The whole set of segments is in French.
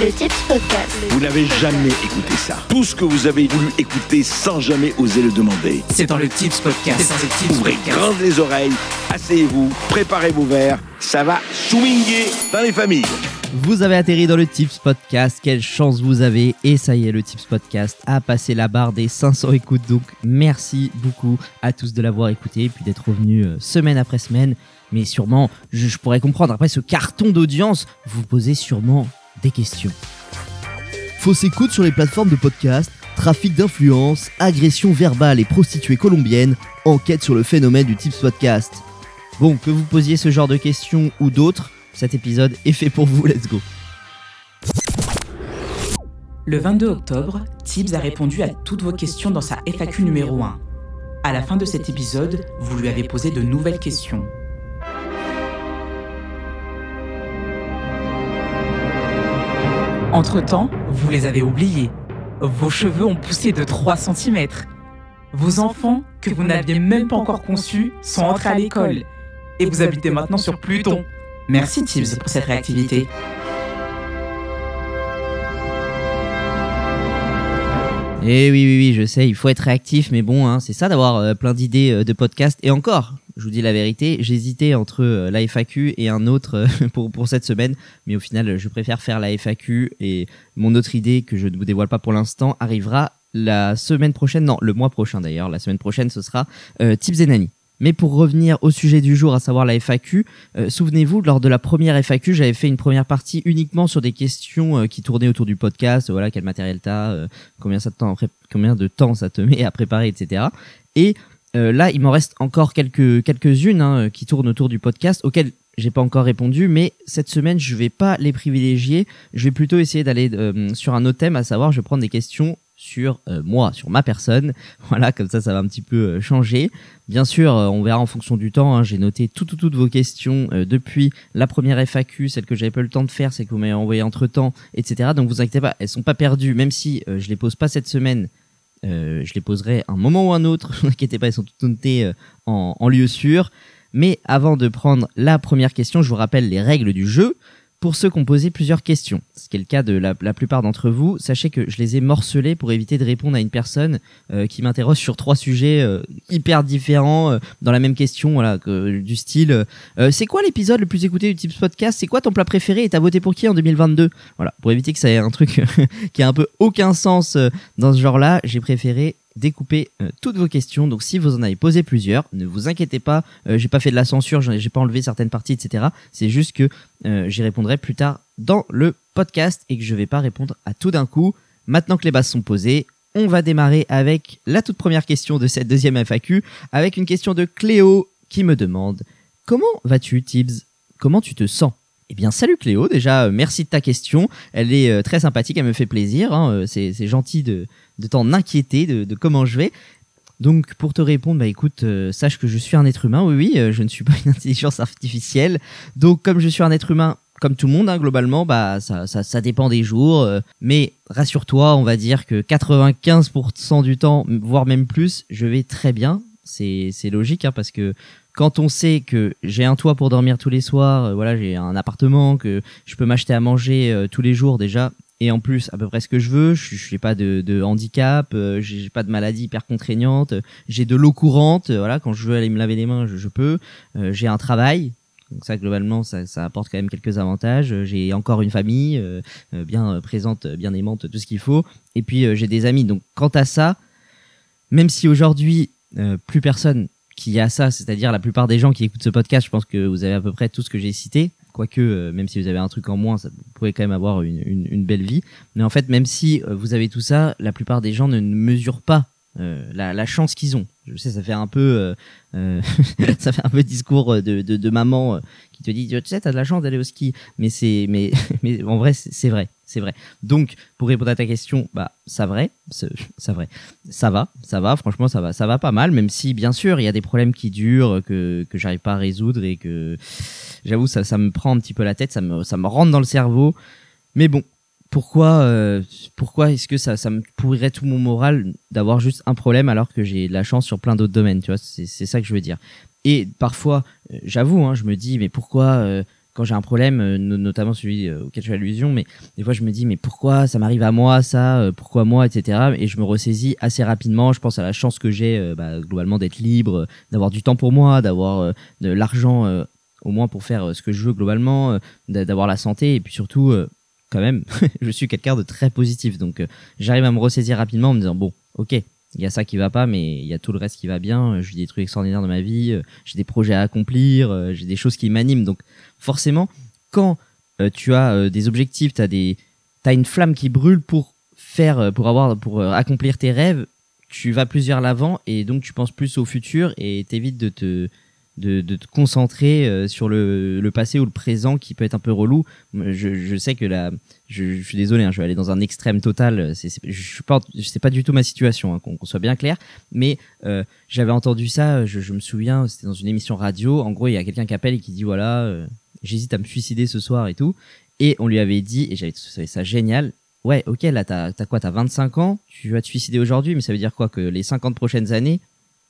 Le Tips Podcast. Vous n'avez jamais écouté ça. Tout ce que vous avez voulu écouter sans jamais oser le demander. C'est dans le Tips Podcast. C'est dans le Tips Ouvrez Podcast. grandes les oreilles, asseyez-vous, préparez vos verres. Ça va swinguer dans les familles. Vous avez atterri dans le Tips Podcast, quelle chance vous avez Et ça y est, le Tips Podcast a passé la barre des 500 écoutes, donc merci beaucoup à tous de l'avoir écouté et puis d'être revenus euh, semaine après semaine. Mais sûrement, je, je pourrais comprendre, après ce carton d'audience, vous posez sûrement des questions. Fausse écoute sur les plateformes de podcast, trafic d'influence, agression verbale et prostituée colombienne, enquête sur le phénomène du Tips Podcast. Bon, que vous posiez ce genre de questions ou d'autres, cet épisode est fait pour vous, let's go Le 22 octobre, Tibbs a répondu à toutes vos questions dans sa FAQ numéro 1. À la fin de cet épisode, vous lui avez posé de nouvelles questions. Entre-temps, vous les avez oubliés. Vos cheveux ont poussé de 3 cm. Vos enfants, que vous n'aviez même pas encore conçus, sont entrés à l'école. Et vous habitez maintenant sur Pluton. Merci Tibbs pour cette réactivité. Eh oui, oui, oui, je sais, il faut être réactif, mais bon, hein, c'est ça d'avoir euh, plein d'idées euh, de podcasts. Et encore, je vous dis la vérité, j'hésitais entre euh, la FAQ et un autre euh, pour, pour cette semaine, mais au final, je préfère faire la FAQ et mon autre idée que je ne vous dévoile pas pour l'instant arrivera la semaine prochaine, non, le mois prochain d'ailleurs. La semaine prochaine, ce sera euh, Tips et Nani. Mais pour revenir au sujet du jour, à savoir la FAQ, euh, souvenez-vous, lors de la première FAQ, j'avais fait une première partie uniquement sur des questions euh, qui tournaient autour du podcast, voilà, quel matériel t'as, combien, ça te temps, combien de temps ça te met à préparer, etc. Et euh, là, il m'en reste encore quelques quelques-unes hein, qui tournent autour du podcast, auxquelles j'ai pas encore répondu, mais cette semaine, je vais pas les privilégier. Je vais plutôt essayer d'aller euh, sur un autre thème, à savoir, je vais prendre des questions sur euh, moi, sur ma personne. Voilà, comme ça, ça va un petit peu changer. Bien sûr, on verra en fonction du temps. hein. J'ai noté tout, tout, toutes vos questions depuis la première FAQ, celle que j'avais pas le temps de faire, c'est que vous m'avez envoyé entre temps, etc. Donc vous inquiétez pas, elles sont pas perdues, même si euh, je les pose pas cette semaine. Euh, je les poserai un moment ou un autre. Ne vous inquiétez pas, elles sont toutes notées euh, en, en lieu sûr. Mais avant de prendre la première question, je vous rappelle les règles du jeu. Pour ceux qui ont posé plusieurs questions, ce qui est le cas de la, plupart d'entre vous, sachez que je les ai morcelés pour éviter de répondre à une personne euh, qui m'interroge sur trois sujets euh, hyper différents euh, dans la même question, voilà, du style euh, c'est quoi l'épisode le plus écouté du Tips Podcast? C'est quoi ton plat préféré et t'as voté pour qui en 2022 Voilà, pour éviter que ça ait un truc qui a un peu aucun sens dans ce genre-là, j'ai préféré découper euh, toutes vos questions. Donc si vous en avez posé plusieurs, ne vous inquiétez pas, euh, j'ai pas fait de la censure, j'ai pas enlevé certaines parties, etc. C'est juste que euh, j'y répondrai plus tard dans le podcast et que je vais pas répondre à tout d'un coup. Maintenant que les bases sont posées, on va démarrer avec la toute première question de cette deuxième FAQ, avec une question de Cléo qui me demande Comment vas-tu, Tibbs? Comment tu te sens? Eh bien, salut Cléo, déjà, euh, merci de ta question. Elle est euh, très sympathique, elle me fait plaisir. hein, euh, c'est gentil de, de t'en inquiéter de, comment je vais. Donc, pour te répondre, bah écoute, sache que je suis un être humain. Oui, oui, je ne suis pas une intelligence artificielle. Donc, comme je suis un être humain, comme tout le monde, hein, globalement, bah ça, ça, dépend des jours. mais rassure-toi, on va dire que 95% du temps, voire même plus, je vais très bien. C'est logique, hein, parce que quand on sait que j'ai un toit pour dormir tous les soirs, euh, voilà, j'ai un appartement, que je peux m'acheter à manger euh, tous les jours déjà, et en plus à peu près ce que je veux, je n'ai pas de, handicap, euh, j'ai pas de maladie hyper contraignante, j'ai de l'eau courante, euh, voilà, quand je veux aller me laver les mains, je, peux, j'ai un travail. Donc ça globalement ça, ça apporte quand même quelques avantages. J'ai encore une famille bien présente, bien aimante, tout ce qu'il faut. Et puis j'ai des amis. Donc quant à ça, même si aujourd'hui plus personne qui a ça, c'est-à-dire la plupart des gens qui écoutent ce podcast, je pense que vous avez à peu près tout ce que j'ai cité. Quoique, euh, même si vous avez un truc en moins, ça, vous pouvez quand même avoir une, belle vie. Mais en fait, même si euh, vous avez tout ça, la plupart des gens ne mesurent pas euh, la, chance qu'ils ont. Je sais, ça fait un peu, euh, euh, ça fait un peu discours de, maman qui te dit, tu sais, t'as de la chance d'aller au ski. Mais c'est, mais, mais en vrai, c'est vrai, c'est vrai. Donc, pour répondre à ta question, bah, ça vrai, ça vrai, ça va, ça va. Franchement, ça va, ça va pas mal. Même si, bien sûr, il y a des problèmes qui durent que que j'arrive pas à résoudre et que j'avoue, ça, ça me prend un petit peu la tête, ça me, ça me rentre dans le cerveau. Mais bon, pourquoi, euh, pourquoi est-ce que ça, ça me pourrirait tout mon moral d'avoir juste un problème alors que j'ai de la chance sur plein d'autres domaines, tu vois C'est ça que je veux dire. Et parfois, euh, j'avoue, hein, je me dis, mais pourquoi euh, quand j'ai un problème, euh, no- notamment celui euh, auquel je fais allusion, mais des fois je me dis mais pourquoi ça m'arrive à moi ça, pourquoi moi, etc. Et je me ressaisis assez rapidement. Je pense à la chance que j'ai bah, globalement d'être libre, d'avoir du temps pour moi, d'avoir de l'argent au moins pour faire ce que je veux globalement, d'a- d'avoir la santé et puis surtout quand même je suis quelqu'un de très positif. Donc euh, j'arrive à me ressaisir rapidement en me disant bon ok il y a ça qui va pas, mais il y a tout le reste qui va bien. Euh, vis des trucs extraordinaires dans ma vie. euh, J'ai des projets à accomplir. J'ai des choses qui m'animent. Donc, forcément, quand tu as des objectifs, tu as des, t'as une flamme qui brûle pour faire, pour avoir, pour accomplir tes rêves. Tu vas plus vers l'avant et donc tu penses plus au futur et t'évites de te, de, de te concentrer euh, sur le, le passé ou le présent qui peut être un peu relou. Je, je sais que la, je, suis désolé, hein, je vais aller dans un extrême total. C'est, c'est- je pas, pas du tout ma situation, hein, qu'on, soit bien clair. Mais euh, j'avais entendu ça, je, me souviens, c'était dans une émission radio. En gros, il y a quelqu'un qui appelle et qui dit voilà, euh, j'hésite à me suicider ce soir et tout. Et on lui avait dit, et j'avais trouvé ça génial. Ouais, ok, là, t'as, t'as quoi T'as 25 ans, tu vas te suicider aujourd'hui, mais ça veut dire quoi Que les 50 prochaines années,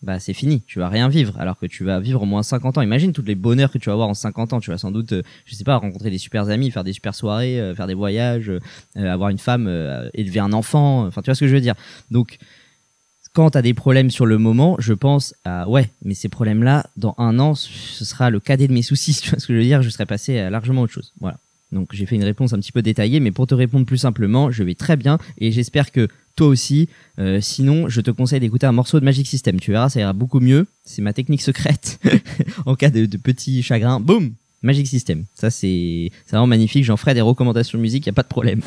bah c'est fini, tu vas rien vivre, alors que tu vas vivre au moins 50 ans. Imagine tous les bonheurs que tu vas avoir en 50 ans. Tu vas sans doute, euh, je sais pas, rencontrer des super amis, faire des super soirées, euh, faire des voyages, euh, euh, avoir une femme, élever un enfant. Enfin, tu vois ce que je veux dire. Donc, quand tu des problèmes sur le moment, je pense à ouais, mais ces problèmes-là, dans un an, ce sera le cadet de mes soucis. Tu vois ce que je veux dire? Je serai passé à largement autre chose. Voilà. Donc j'ai fait une réponse un petit peu détaillée, mais pour te répondre plus simplement, je vais très bien et j'espère que toi aussi. Euh, sinon, je te conseille d'écouter un morceau de Magic System. Tu verras, ça ira beaucoup mieux. C'est ma technique secrète en cas de, petit chagrin. Boum Magic System. Ça, c'est vraiment magnifique. J'en ferai des recommandations de musique, y a pas de problème.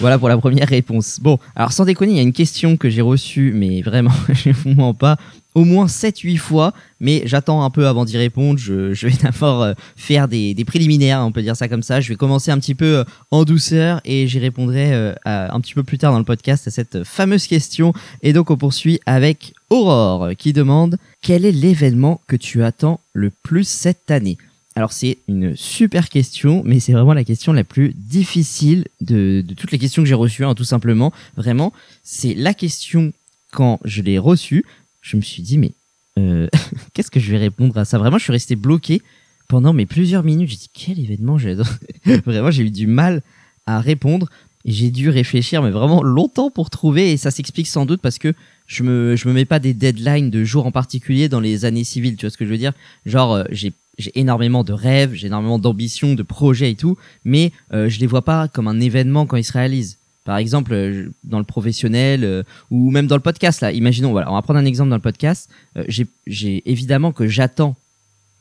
Voilà pour la première réponse. Bon, alors sans déconner, il y a une question que j'ai reçue, mais vraiment, je ne mens pas, au moins 7-8 fois, mais j'attends un peu avant d'y répondre. Je, je vais d'abord euh, faire des, des préliminaires, on peut dire ça comme ça. Je vais commencer un petit peu euh, en douceur et j'y répondrai euh, un petit peu plus tard dans le podcast à cette fameuse question. Et donc on poursuit avec Aurore qui demande quel est l'événement que tu attends le plus cette année? Alors c'est une super question, mais c'est vraiment la question la plus difficile de, de toutes les questions que j'ai reçues, hein, tout simplement. Vraiment, c'est la question quand je l'ai reçue, je me suis dit mais euh, qu'est-ce que je vais répondre à ça? Vraiment, je suis resté bloqué pendant mes plusieurs minutes. J'ai dit quel événement j'ai Vraiment, j'ai eu du mal à répondre j'ai dû réfléchir, mais vraiment longtemps pour trouver. Et ça s'explique sans doute parce que je me je me mets pas des deadlines de jours en particulier dans les années civiles. Tu vois ce que je veux dire? Genre euh, j'ai j'ai énormément de rêves, j'ai énormément d'ambitions, de projets et tout, mais euh, je les vois pas comme un événement quand ils se réalisent. Par exemple, euh, dans le professionnel euh, ou même dans le podcast là. Imaginons, voilà, on va prendre un exemple dans le podcast. Euh, j'ai évidemment que j'attends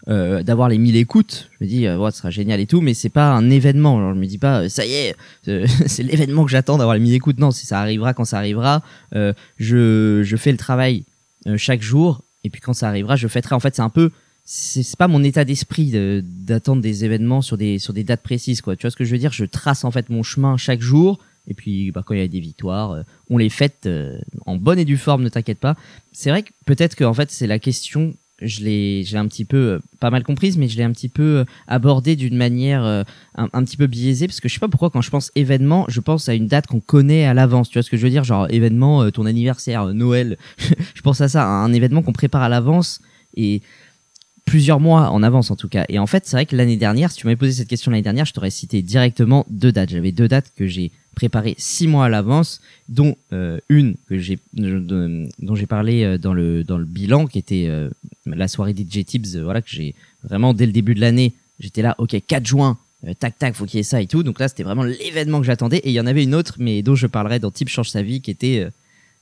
euh, d'avoir les 1000 écoutes. Je me dis, euh, ouais, ce sera génial et tout, mais c'est pas un événement. Genre, je me dis pas, euh, ça y est, c'est l'événement que j'attends d'avoir les 1000 écoutes. Non, c'est- ça arrivera quand ça arrivera. Je, je fais le travail chaque jour, et puis quand ça arrivera, je fêterai. En fait, c'est un peu, c'est pas mon état d'esprit de- d'attendre des événements sur des, sur des dates précises, quoi. Tu vois ce que je veux dire? Je trace en fait mon chemin chaque jour. Et puis, bah, quand il y a des victoires, euh, on les fête euh, en bonne et due forme, ne t'inquiète pas. C'est vrai que peut-être que en fait, c'est la question je l'ai un petit peu euh, pas mal comprise mais je l'ai un petit peu abordée d'une manière un, petit peu biaisée parce que je sais pas pourquoi quand je pense événement je pense à une date qu'on connaît à l'avance. Tu vois ce que je veux dire? Genre événement ton anniversaire Noël. Je pense à ça un événement qu'on prépare à l'avance et plusieurs mois en avance en tout cas. Et en fait c'est vrai que l'année dernière si tu m'avais posé cette question l'année dernière je t'aurais cité directement deux dates. J'avais deux dates que j'ai préparées six mois à l'avance dont euh, une que j'ai dont j'ai parlé euh, dans le dans le bilan qui était euh, la soirée DJ Tips euh, voilà que j'ai vraiment dès le début de l'année j'étais là ok 4 juin euh, tac tac faut qu'il y ait ça et tout. Donc là c'était vraiment l'événement que j'attendais. Et il y en avait une autre mais dont je parlerai dans Tips change sa vie qui était euh,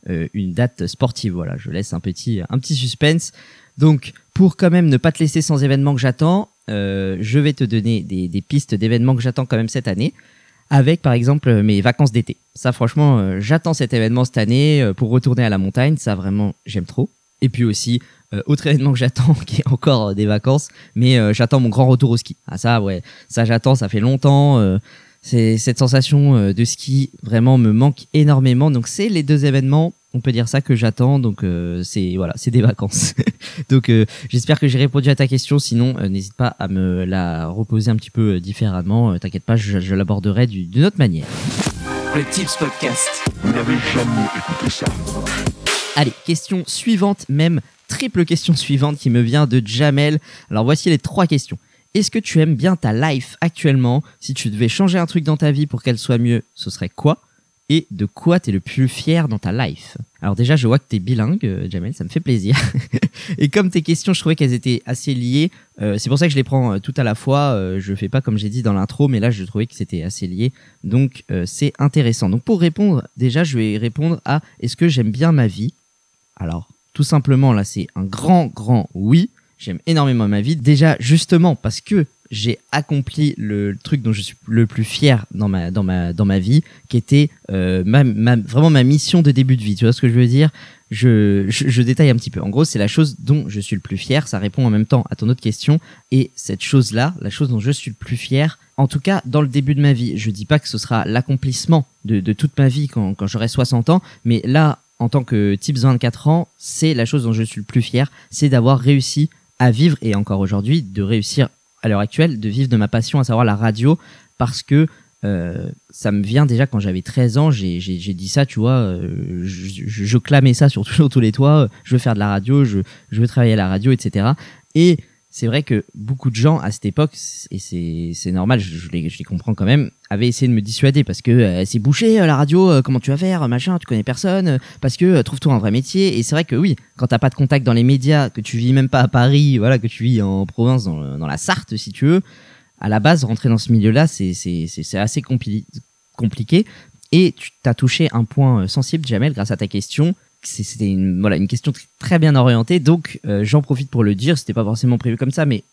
euh, une date sportive. Voilà je laisse un petit un petit suspense. Donc pour quand même ne pas te laisser sans événement que j'attends euh, je vais te donner des, des pistes d'événements que j'attends quand même cette année avec par exemple mes vacances d'été. Ça franchement, euh, j'attends cet événement cette année euh, pour retourner à la montagne, ça vraiment j'aime trop. Et puis aussi euh, autre événement que j'attends qui est encore des vacances, mais j'attends mon grand retour au ski. Ah ça ouais, ça j'attends, ça fait longtemps. C'est cette sensation euh, de ski vraiment me manque énormément. Donc c'est les deux événements, on peut dire ça que j'attends. Donc euh, c'est voilà, c'est des vacances. donc euh, j'espère que j'ai répondu à ta question. Sinon euh, n'hésite pas à me la reposer un petit peu différemment. Euh, T'inquiète pas, je, je l'aborderai du- d'une autre manière. Le Tips Podcast. Vous n'avez jamais écouté ça. Allez, question suivante, même triple question suivante qui me vient de Jamel. Alors voici les trois questions. Est-ce que tu aimes bien ta life actuellement? Si tu devais changer un truc dans ta vie pour qu'elle soit mieux, ce serait quoi? Et de quoi t'es le plus fier dans ta life? Alors déjà, je vois que t'es bilingue, euh, Jamel, ça me fait plaisir. Et comme tes questions, je trouvais qu'elles étaient assez liées. euh, c'est pour ça que je les prends euh, tout à la fois. Euh, je fais pas comme j'ai dit dans l'intro, mais là, je trouvais que c'était assez lié. Donc, c'est intéressant. Donc, pour répondre, déjà, je vais répondre à est-ce que j'aime bien ma vie? Alors, tout simplement, là, c'est un grand, grand oui. J'aime énormément ma vie. Déjà, justement, parce que j'ai accompli le, truc dont je suis le plus fier dans ma, dans ma, dans ma vie, qui était euh, ma, ma, vraiment ma mission de début de vie. Tu vois ce que je veux dire? Je, je, je détaille un petit peu. En gros, c'est la chose dont je suis le plus fier. Ça répond en même temps à ton autre question. Et cette chose-là, la chose dont je suis le plus fier, en tout cas dans le début de ma vie, je dis pas que ce sera l'accomplissement de, de toute ma vie quand, quand j'aurai 60 ans, mais là, en tant que type 24 ans, c'est la chose dont je suis le plus fier, c'est d'avoir réussi à vivre, et encore aujourd'hui, de réussir à l'heure actuelle, de vivre de ma passion, à savoir la radio, parce que euh, ça me vient déjà quand j'avais 13 ans, j'ai dit ça, tu vois, euh, je, je- je clamais ça sur, sur tous les toits, euh, je veux faire de la radio, je, je veux travailler à la radio, etc. Et c'est vrai que beaucoup de gens à cette époque, et c'est normal, je, les, je les comprends quand même, avaient essayé de me dissuader parce que euh, c'est bouché euh, la radio, euh, comment tu vas faire, machin, tu connais personne, parce que trouve-toi un vrai métier. Et c'est vrai que oui, quand t'as pas de contact dans les médias, que tu vis même pas à Paris, voilà, que tu vis en province, dans, la Sarthe si tu veux, à la base rentrer dans ce milieu-là, c'est assez compli- compliqué. Et tu t'as touché un point sensible, Jamel, grâce à ta question. C'était une, voilà, une question tr- très bien orientée, donc euh, j'en profite pour le dire. C'était pas forcément prévu comme ça, mais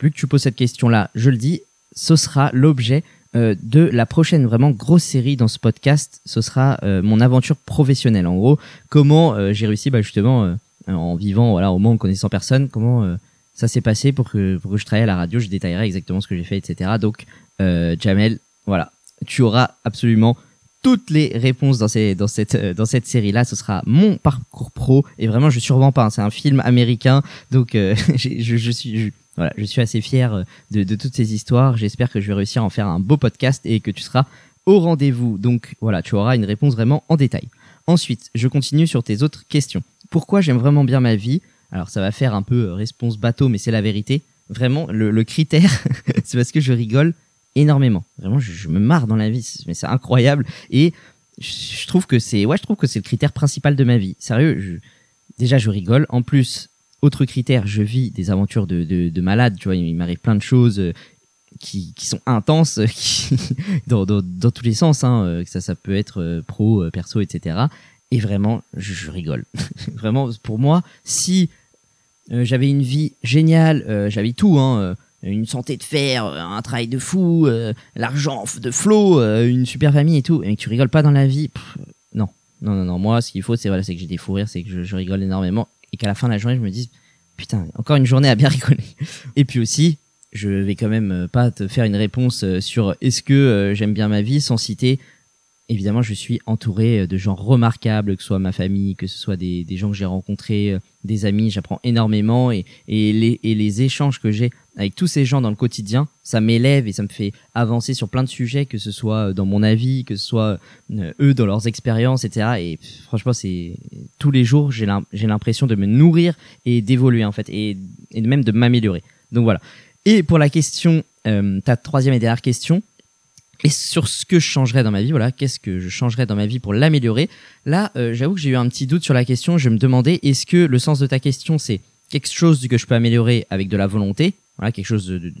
vu que tu poses cette question-là, je le dis, ce sera l'objet euh, de la prochaine vraiment grosse série dans ce podcast. Ce sera euh, mon aventure professionnelle. En gros, comment j'ai réussi, bah, justement, en vivant, voilà, au moins en connaissant personne, comment ça s'est passé pour que, pour que je travaille à la radio. Je détaillerai exactement ce que j'ai fait, etc. Donc, Jamel, voilà, tu auras absolument toutes les réponses euh, dans cette série-là. Ce sera mon parcours pro. Et vraiment, je survends pas. hein. C'est un film américain. Donc, euh, je, suis, assez fier euh, de, toutes ces histoires. J'espère que je vais réussir à en faire un beau podcast et que tu seras au rendez-vous. Donc, voilà, tu auras une réponse vraiment en détail. Ensuite, je continue sur tes autres questions. Pourquoi j'aime vraiment bien ma vie? Alors, ça va faire un peu réponse bateau, mais c'est la vérité. Vraiment, le, le critère, c'est parce que je rigole énormément. Vraiment, je, me marre dans la vie, mais c'est incroyable. Et je, trouve que c'est, ouais, je trouve que c'est le critère principal de ma vie. Sérieux, déjà je rigole. En plus, autre critère, je vis des aventures de, de, de malade. Tu vois, il m'arrive plein de choses euh, qui, qui sont intenses, euh, dans, dans, dans tous les sens. Hein, euh, ça, ça peut être pro, perso, etc. Et vraiment, je, rigole. vraiment, pour moi, si j'avais une vie géniale, j'avais tout, hein, une santé de fer, euh, un travail de fou, euh, l'argent de flot, euh, une super famille et tout, et que tu rigoles pas dans la vie, non, non, non, non. Moi, ce qu'il faut, c'est voilà, c'est que j'ai des fous rires, c'est que je, je rigole énormément, et qu'à la fin de la journée, je me dise, putain, encore une journée à bien rigoler. Et puis aussi, je vais quand même pas te faire une réponse sur est-ce que j'aime bien ma vie sans citer. Évidemment, je suis entouré euh, de gens remarquables, que ce soit ma famille, que ce soit des, gens que j'ai rencontrés, euh, des amis, j'apprends énormément et, les, échanges que j'ai avec tous ces gens dans le quotidien, ça m'élève et ça me fait avancer sur plein de sujets, que ce soit dans mon avis, que ce soit euh, eux dans leurs expériences, etc. Et franchement, c'est tous les jours, j'ai l'im- j'ai l'impression de me nourrir et d'évoluer en fait, et, même de m'améliorer. Donc voilà. Et pour la question, euh, ta troisième et dernière question, et sur ce que je changerais dans ma vie, voilà, qu'est-ce que je changerais dans ma vie pour l'améliorer? Là, euh, j'avoue que j'ai eu un petit doute sur la question. Je me demandais, est-ce que le sens de ta question, c'est quelque chose que je peux améliorer avec de la volonté, voilà, quelque chose de,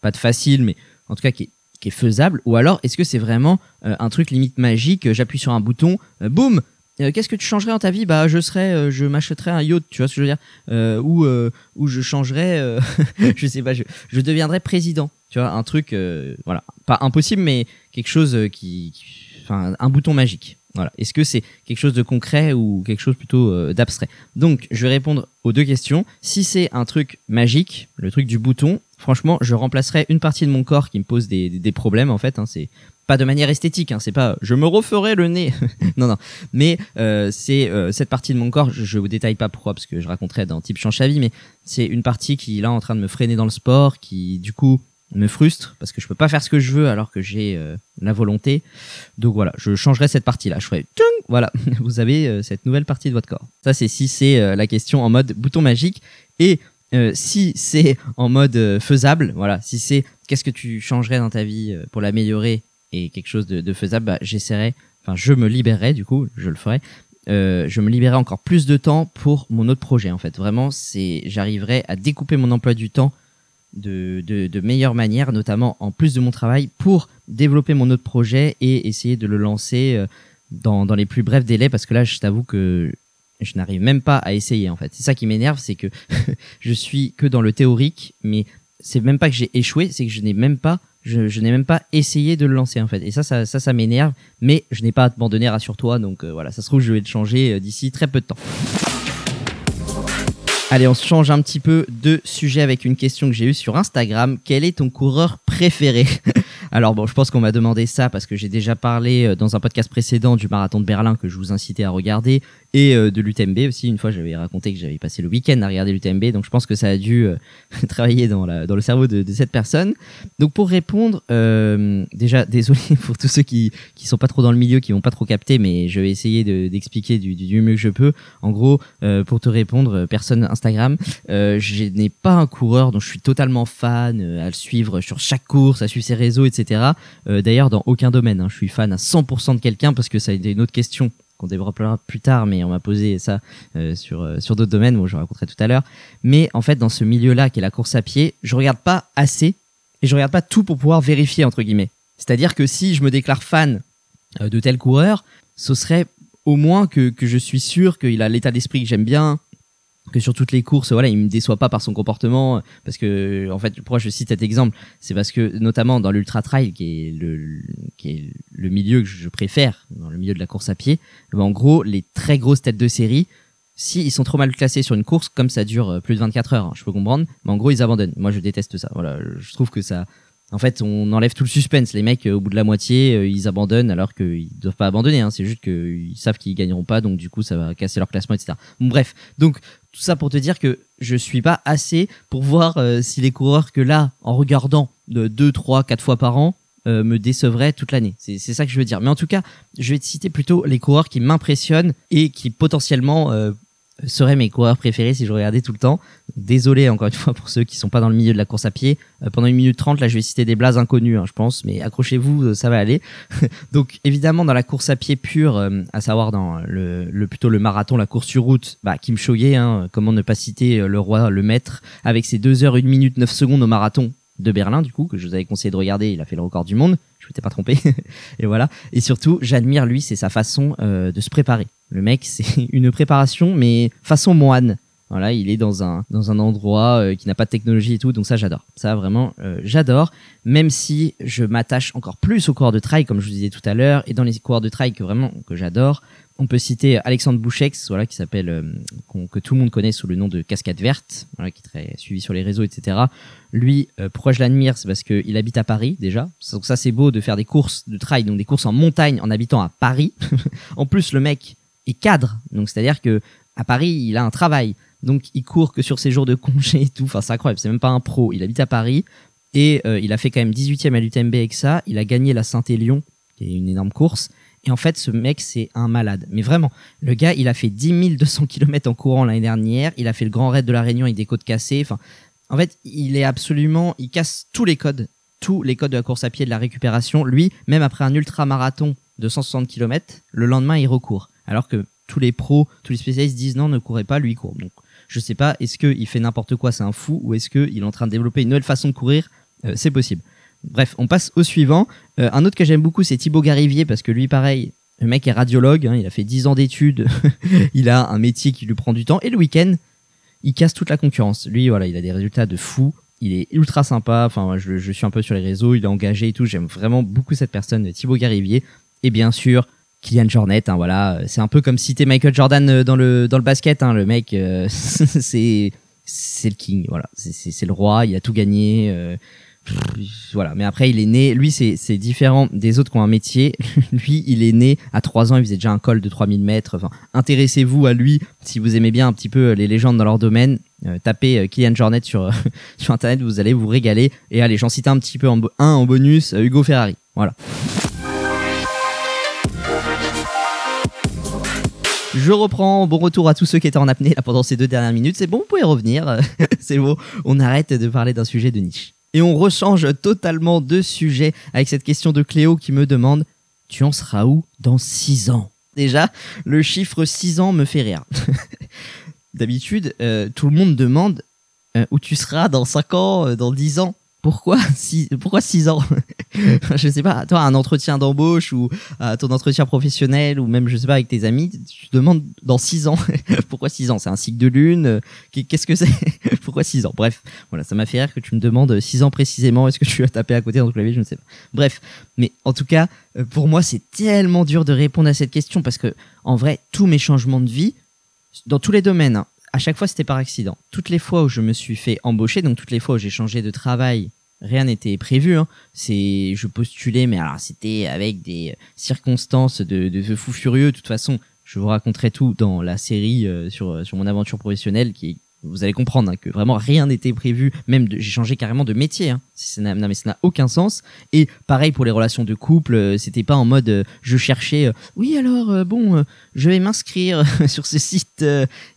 pas de facile, mais en tout cas qui est, faisable, ou alors est-ce que c'est vraiment euh, un truc limite magique euh, J'appuie sur un bouton, boum. Qu'est-ce que tu changerais dans ta vie? Bah, je serais, je m'achèterais un yacht, tu vois ce que je veux dire? Ou euh, ou je changerais, je sais pas, je, je deviendrais président, tu vois, un truc, euh, voilà, pas impossible, mais quelque chose euh, qui, enfin, un bouton magique. Voilà. Est-ce que c'est quelque chose de concret ou quelque chose plutôt euh, d'abstrait? Donc, je vais répondre aux deux questions. Si c'est un truc magique, le truc du bouton, franchement, je remplacerai une partie de mon corps qui me pose des, des- problèmes. En fait, hein, c'est pas de manière esthétique. Hein, c'est pas je me referai le nez. non, non. Mais euh, c'est euh, cette partie de mon corps. Je, je vous détaille pas pourquoi parce que je raconterai dans Type vie, mais c'est une partie qui est là en train de me freiner dans le sport, qui du coup me frustre parce que je peux pas faire ce que je veux alors que j'ai euh, la volonté. Donc voilà, je changerai cette partie-là. Je ferai voilà, vous avez euh, cette nouvelle partie de votre corps. Ça c'est si c'est euh, la question en mode bouton magique et si c'est en mode faisable, voilà, si c'est qu'est-ce que tu changerais dans ta vie pour l'améliorer et quelque chose de, de faisable, bah, j'essaierai, enfin je me libérerai du coup, je le ferai. Je me libérerai encore plus de temps pour mon autre projet en fait. Vraiment, c'est j'arriverai à découper mon emploi du temps de, de, meilleure manière, notamment en plus de mon travail, pour développer mon autre projet et essayer de le lancer euh, dans, dans les plus brefs délais, parce que là, je t'avoue que je n'arrive même pas à essayer en fait. C'est ça qui m'énerve, c'est que je suis que dans le théorique, mais c'est même pas que j'ai échoué, c'est que je n'ai même pas, je, n'ai même pas essayé de le lancer en fait. Et ça, ça, ça, ça m'énerve, mais je n'ai pas abandonné, rassure-toi. Donc euh, voilà, ça se trouve, je vais le changer euh, d'ici très peu de temps. Allez, on se change un petit peu de sujet avec une question que j'ai eue sur Instagram. Quel est ton coureur préféré Alors bon, je pense qu'on m'a demandé ça parce que j'ai déjà parlé euh, dans un podcast précédent du marathon de Berlin que je vous incitais à regarder et euh, de l'UTMB aussi. Une fois, j'avais raconté que j'avais passé le week-end à regarder l'UTMB, donc je pense que ça a dû euh, travailler dans, la, dans le cerveau de, de cette personne. Donc pour répondre, euh, déjà désolé pour tous ceux qui qui sont pas trop dans le milieu, qui vont pas trop capter, mais je vais essayer de- d'expliquer du, du, mieux que je peux. En gros, euh, pour te répondre, euh, personne Instagram, euh, je n'ai pas un coureur dont je suis totalement fan, à le suivre sur chaque course, à suivre ses réseaux, etc. D'ailleurs, dans aucun domaine, hein, je suis fan à 100% de quelqu'un parce que ça a été une autre question qu'on développera plus tard, mais on m'a posé ça euh, sur euh, sur d'autres domaines, où je raconterai tout à l'heure. Mais en fait, dans ce milieu-là, qui est la course à pied, je regarde pas assez et je regarde pas tout pour pouvoir vérifier entre guillemets. C'est-à-dire que si je me déclare fan euh, de tel coureur, ce serait au moins que, que je suis sûr qu'il a l'état d'esprit que j'aime bien, que sur toutes les courses, voilà, il me déçoit pas par son comportement, parce que en fait, pourquoi je cite cet exemple, c'est parce que notamment dans l'ultra trail, qui est le, qui est le milieu que je préfère, dans le milieu de la course à pied, en gros, les très grosses têtes de série, si ils sont trop mal classés sur une course, comme ça dure euh, plus de 24 heures, hein, je peux comprendre, mais en gros, ils abandonnent. Moi, je déteste ça. Voilà, je trouve que ça, en fait, on enlève tout le suspense. Les mecs, euh, au bout de la moitié, euh, ils abandonnent alors qu'ils doivent pas abandonner. Hein. C'est juste qu'ils savent qu'ils gagneront pas, donc du coup, ça va casser leur classement, etc. Bref, donc tout ça pour te dire que je suis pas assez pour voir euh, si les coureurs que là, en regardant de 2, 3, 4 fois par an, me décevraient toute l'année. C'est ça que je veux dire. Mais en tout cas, je vais te citer plutôt les coureurs qui m'impressionnent et qui potentiellement seraient mes coureurs préférés si je regardais tout le temps. Désolé encore une fois pour ceux qui sont pas dans le milieu de la course à pied. Euh, pendant une minute trente, là, je vais citer des blases inconnus, hein, je pense, mais accrochez-vous, euh, ça va aller. Donc évidemment dans la course à pied pure, euh, à savoir dans le, le plutôt le marathon, la course sur route, bah Kim Choye, hein, comment ne pas citer le roi, le maître, avec ses 2 heures 1 minute 9 secondes au marathon de Berlin du coup que je vous avais conseillé de regarder, il a fait le record du monde, je m'étais pas trompé. et voilà. Et surtout, j'admire lui, c'est sa façon euh, de se préparer. Le mec, c'est une préparation mais façon moine. Voilà, il est dans un dans un endroit euh, qui n'a pas de technologie et tout, donc ça j'adore. Ça vraiment euh, j'adore. Même si je m'attache encore plus aux coureurs de trail, comme je vous disais tout à l'heure, et dans les coureurs de trail que vraiment que j'adore, on peut citer Alexandre Bouchex, voilà, qui s'appelle euh, que tout le monde connaît sous le nom de Cascade Verte, voilà, qui est très suivi sur les réseaux, etc. Lui, euh, pourquoi je l'admire, c'est parce qu'il habite à Paris déjà. Donc ça c'est beau de faire des courses de trail, donc des courses en montagne en habitant à Paris. en plus le mec est cadre, donc c'est-à-dire que à Paris il a un travail. Donc il court que sur ses jours de congé et tout. Enfin c'est incroyable, c'est même pas un pro. Il habite à Paris et euh, il a fait quand même 18ème à l'UTMB avec ça. Il a gagné la Saint-Élion, qui est une énorme course. Et en fait ce mec c'est un malade. Mais vraiment, le gars il a fait 10 200 km en courant l'année dernière. Il a fait le grand raid de la Réunion avec des côtes cassées. Enfin en fait il est absolument, il casse tous les codes, tous les codes de la course à pied, de la récupération. Lui, même après un ultra marathon de 160 km, le lendemain il recourt. Alors que tous les pros, tous les spécialistes disent non, ne courez pas, lui court. Donc je sais pas, est-ce qu'il fait n'importe quoi, c'est un fou, ou est-ce qu'il est en train de développer une nouvelle façon de courir? Euh, C'est possible. Bref, on passe au suivant. Euh, un autre que j'aime beaucoup, c'est Thibaut Garivier, parce que lui, pareil, le mec est radiologue, hein, il a fait 10 ans d'études, il a un métier qui lui prend du temps, et le week-end, il casse toute la concurrence. Lui, voilà, il a des résultats de fou, il est ultra sympa, enfin, je, je suis un peu sur les réseaux, il est engagé et tout, j'aime vraiment beaucoup cette personne, Thibaut Garivier, et bien sûr, Kylian Jornet, hein, voilà, c'est un peu comme citer Michael Jordan euh, dans le dans le basket, hein, le mec, euh, c'est c'est le king, voilà, c'est le roi, il a tout gagné. euh, voilà. Mais après, il est né. Lui, c'est différent des autres qui ont un métier. lui, il est né à 3 ans. Il faisait déjà un col de 3000 mètres. Enfin, intéressez-vous à lui si vous aimez bien un petit peu les légendes dans leur domaine. Euh, tapez euh, Kylian Jornet sur sur internet, vous allez vous régaler. Et allez, j'en cite un petit peu un en bonus. euh, Hugo Ferrari. Voilà. Je reprends. Bon retour à tous ceux qui étaient en apnée pendant ces deux dernières minutes. C'est bon, vous pouvez revenir. C'est bon. On arrête de parler d'un sujet de niche. Et on rechange totalement de sujet avec cette question de Cléo qui me demande Tu en seras où dans 6 ans? Déjà, le chiffre 6 ans me fait rire. D'habitude, euh, tout le monde demande euh, où tu seras dans 5 ans, euh, dans 10 ans? Pourquoi 6 pourquoi six ans Je sais pas, toi, un entretien d'embauche ou à ton entretien professionnel ou même, je sais pas, avec tes amis, tu te demandes dans 6 ans. pourquoi 6 ans? C'est un cycle de lune? Euh, Qu'est-ce que c'est? Pourquoi 6 ans? Bref, voilà, ça m'a fait rire que tu me demandes 6 ans précisément. Est-ce que tu as tapé à côté dans le clavier Je ne sais pas. Bref, mais en tout cas, euh, pour moi, c'est tellement dur de répondre à cette question parce que, en vrai, tous mes changements de vie, dans tous les domaines, hein, à chaque fois c'était par accident. Toutes les fois où je me suis fait embaucher, donc toutes les fois où j'ai changé de travail, rien n'était prévu. Hein. C'est, je postulais, mais alors c'était avec des circonstances de, de fou furieux. De toute façon, je vous raconterai tout dans la série euh, sur sur mon aventure professionnelle qui est vous allez comprendre hein, que vraiment rien n'était prévu. Même j'ai changé carrément de métier. Hein. Non mais ça n'a aucun sens. Et pareil pour les relations de couple, euh, c'était pas en mode euh, je cherchais. euh, oui alors bon, je vais m'inscrire sur ce site